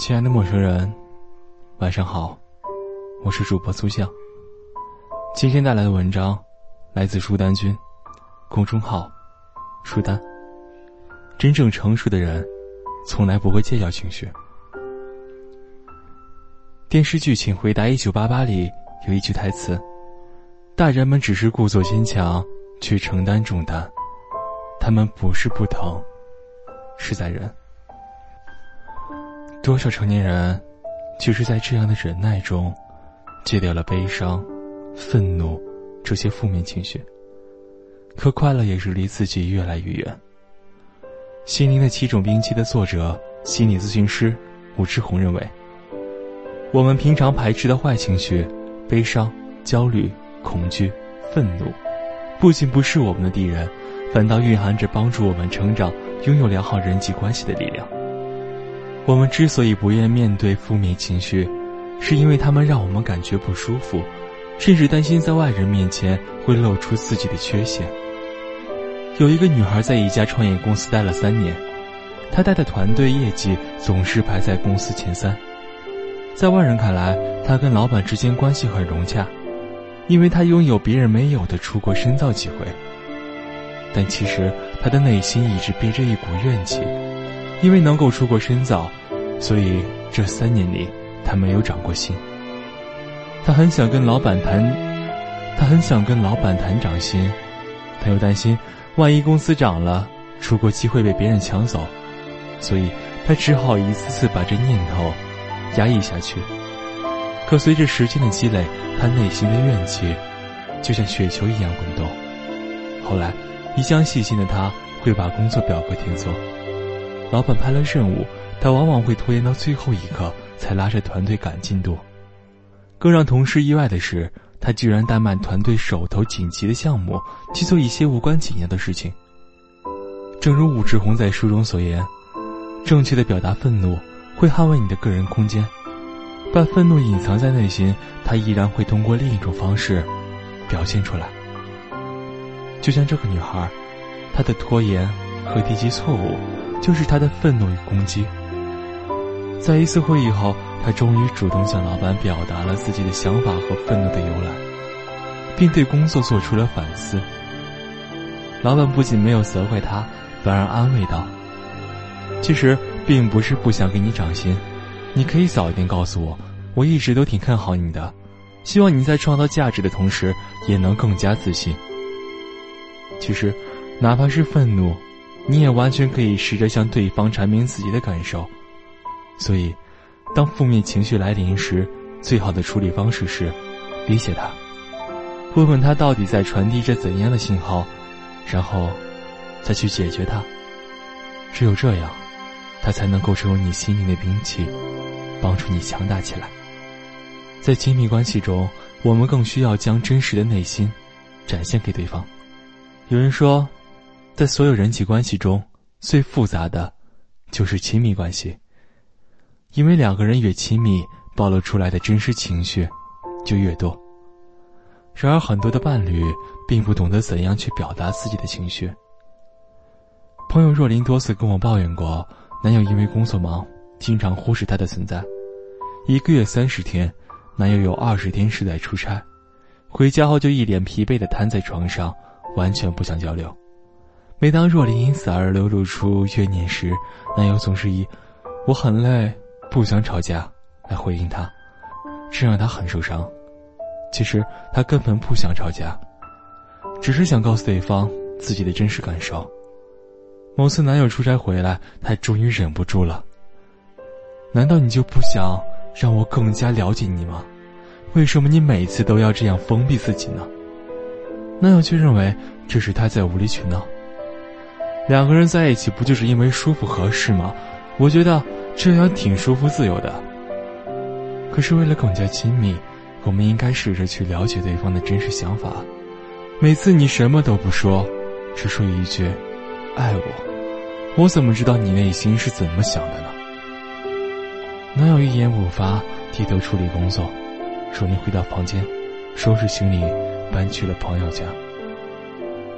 亲爱的陌生人，晚上好，我是主播苏向。今天带来的文章来自书丹君，公众号“书丹”。真正成熟的人，从来不会计较情绪。电视剧《请回答一九八八》里有一句台词：“大人们只是故作坚强，去承担重担，他们不是不疼，是在忍。”多少成年人，就是在这样的忍耐中，戒掉了悲伤、愤怒这些负面情绪。可快乐也是离自己越来越远。《心灵的七种兵器》的作者、心理咨询师武志红认为，我们平常排斥的坏情绪——悲伤、焦虑、恐惧、愤怒，不仅不是我们的敌人，反倒蕴含着帮助我们成长、拥有良好人际关系的力量。我们之所以不愿面对负面情绪，是因为他们让我们感觉不舒服，甚至担心在外人面前会露出自己的缺陷。有一个女孩在一家创业公司待了三年，她带的团队业绩总是排在公司前三。在外人看来，她跟老板之间关系很融洽，因为她拥有别人没有的出国深造机会。但其实她的内心一直憋着一股怨气。因为能够出国深造，所以这三年里他没有涨过薪。他很想跟老板谈，他很想跟老板谈涨薪，他又担心万一公司涨了，出国机会被别人抢走，所以他只好一次次把这念头压抑下去。可随着时间的积累，他内心的怨气就像雪球一样滚动。后来，一向细心的他会把工作表格填错。老板派了任务，他往往会拖延到最后一刻才拉着团队赶进度。更让同事意外的是，他居然怠慢团队手头紧急的项目，去做一些无关紧要的事情。正如武志红在书中所言：“正确的表达愤怒，会捍卫你的个人空间；把愤怒隐藏在内心，他依然会通过另一种方式表现出来。”就像这个女孩，她的拖延和低级错误。就是她的愤怒与攻击。在一次会议后，他终于主动向老板表达了自己的想法和愤怒的由来，并对工作做出了反思。老板不仅没有责怪他，反而安慰道：“其实并不是不想给你涨薪，你可以早一点告诉我，我一直都挺看好你的，希望你在创造价值的同时，也能更加自信。其实，哪怕是愤怒。”你也完全可以试着向对方阐明自己的感受，所以，当负面情绪来临时，最好的处理方式是理解他，问问他到底在传递着怎样的信号，然后再去解决它。只有这样，他才能够成为你心灵的兵器，帮助你强大起来。在亲密关系中，我们更需要将真实的内心展现给对方。有人说。在所有人际关系中，最复杂的，就是亲密关系。因为两个人越亲密，暴露出来的真实情绪就越多。然而，很多的伴侣并不懂得怎样去表达自己的情绪。朋友若琳多次跟我抱怨过，男友因为工作忙，经常忽视她的存在。一个月三十天，男友有二十天是在出差，回家后就一脸疲惫的瘫在床上，完全不想交流。每当若琳因此而流露出怨念时，男友总是以“我很累，不想吵架”来回应他，这让他很受伤。其实他根本不想吵架，只是想告诉对方自己的真实感受。某次男友出差回来，他终于忍不住了：“难道你就不想让我更加了解你吗？为什么你每次都要这样封闭自己呢？”男友却认为这是他在无理取闹。两个人在一起不就是因为舒服合适吗？我觉得这样挺舒服自由的。可是为了更加亲密，我们应该试着去了解对方的真实想法。每次你什么都不说，只说一句“爱我”，我怎么知道你内心是怎么想的呢？男友一言不发，低头处理工作。若琳回到房间，收拾行李，搬去了朋友家。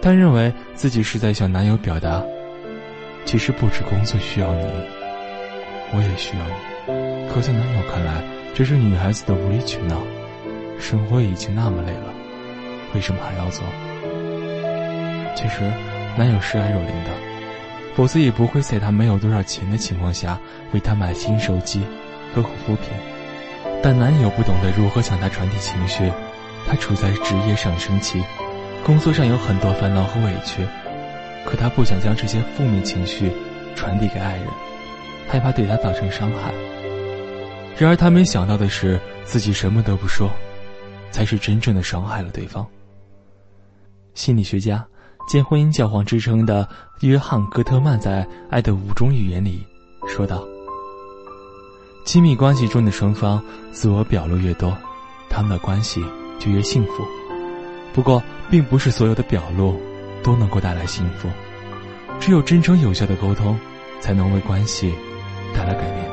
她认为自己是在向男友表达，其实不止工作需要你，我也需要你。可在男友看来，这是女孩子的无理取闹。生活已经那么累了，为什么还要做？其实，男友是爱若琳的，否则也不会在他没有多少钱的情况下为她买新手机和护肤品。但男友不懂得如何向她传递情绪，他处在职业上升期，工作上有很多烦恼和委屈，可他不想将这些负面情绪传递给爱人，害怕对他造成伤害。然而他没想到的是，自己什么都不说，才是真正的伤害了对方。心理学家。兼婚姻教皇之称的约翰·戈特曼在《爱的五种语言》里说道：“亲密关系中的双方自我表露越多，他们的关系就越幸福。不过，并不是所有的表露都能够带来幸福。只有真诚有效的沟通，才能为关系带来改变。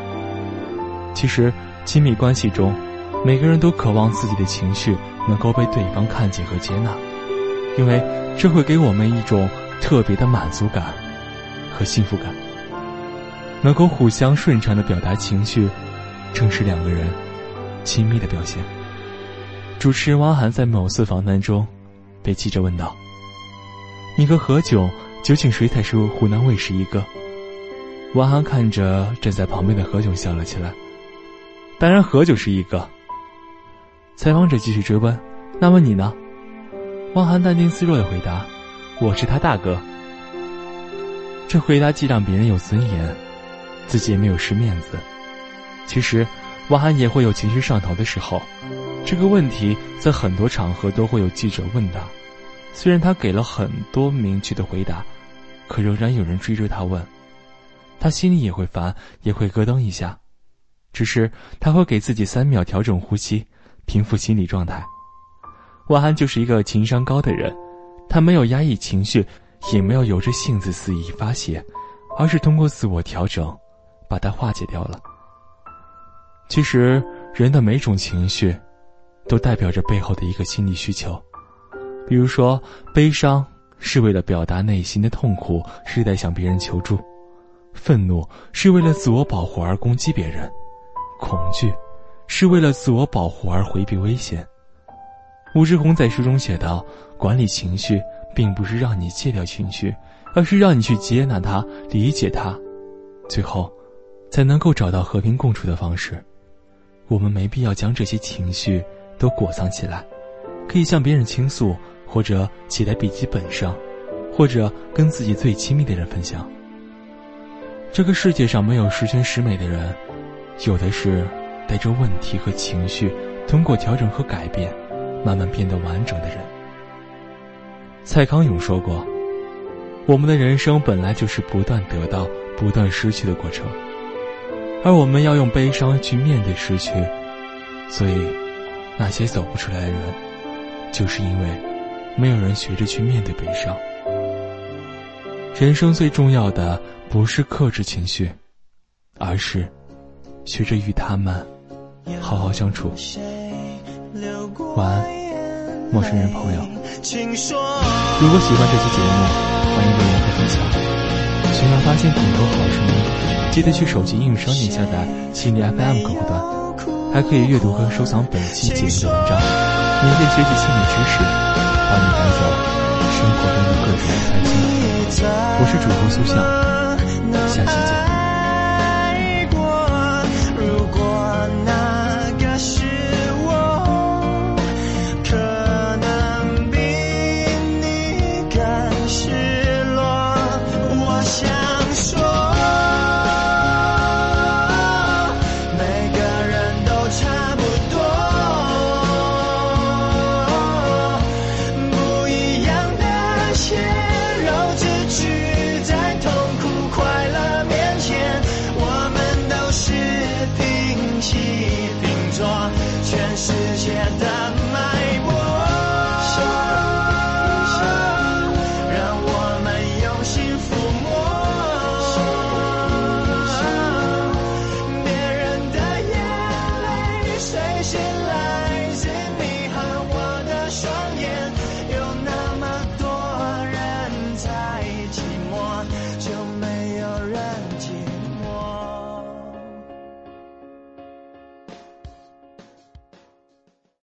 其实，亲密关系中，每个人都渴望自己的情绪能够被对方看见和接纳。”因为这会给我们一种特别的满足感和幸福感。能够互相顺畅的表达情绪，正是两个人亲密的表现。主持人汪涵在某次访谈中被记者问道：“你和何炅究竟谁才是湖南卫视一哥？”汪涵看着站在旁边的何炅笑了起来：“当然何炅是一个。”采访者继续追问：“那么你呢？”汪涵淡定自若的回答：“我是他大哥。”这回答既让别人有尊严，自己也没有失面子。其实，汪涵也会有情绪上头的时候。这个问题在很多场合都会有记者问他，虽然他给了很多明确的回答，可仍然有人追着他问，他心里也会烦，也会咯噔一下。只是他会给自己三秒调整呼吸，平复心理状态。万安就是一个情商高的人，他没有压抑情绪，也没有由着性子肆意发泄，而是通过自我调整，把它化解掉了。其实，人的每种情绪，都代表着背后的一个心理需求。比如说，悲伤是为了表达内心的痛苦，是在向别人求助；愤怒是为了自我保护而攻击别人；恐惧是为了自我保护而回避危险。武志红在书中写道：“管理情绪，并不是让你戒掉情绪，而是让你去接纳它、理解它，最后，才能够找到和平共处的方式。我们没必要将这些情绪都裹藏起来，可以向别人倾诉，或者写在笔记本上，或者跟自己最亲密的人分享。这个世界上没有十全十美的人，有的是带着问题和情绪，通过调整和改变。”慢慢变得完整的人。蔡康永说过：“我们的人生本来就是不断得到、不断失去的过程，而我们要用悲伤去面对失去。所以，那些走不出来的人，就是因为没有人学着去面对悲伤。人生最重要的不是克制情绪，而是学着与他们好好相处。”晚安，陌生人朋友。如果喜欢这期节目，欢迎留言和分享。想要发现更多好声音，记得去手机应用商店下载心理 FM 客户端，还可以阅读和收藏本期节目的文章，免费学习心理知识，帮你带走生活中的各种开心。我是主播苏向，下期见。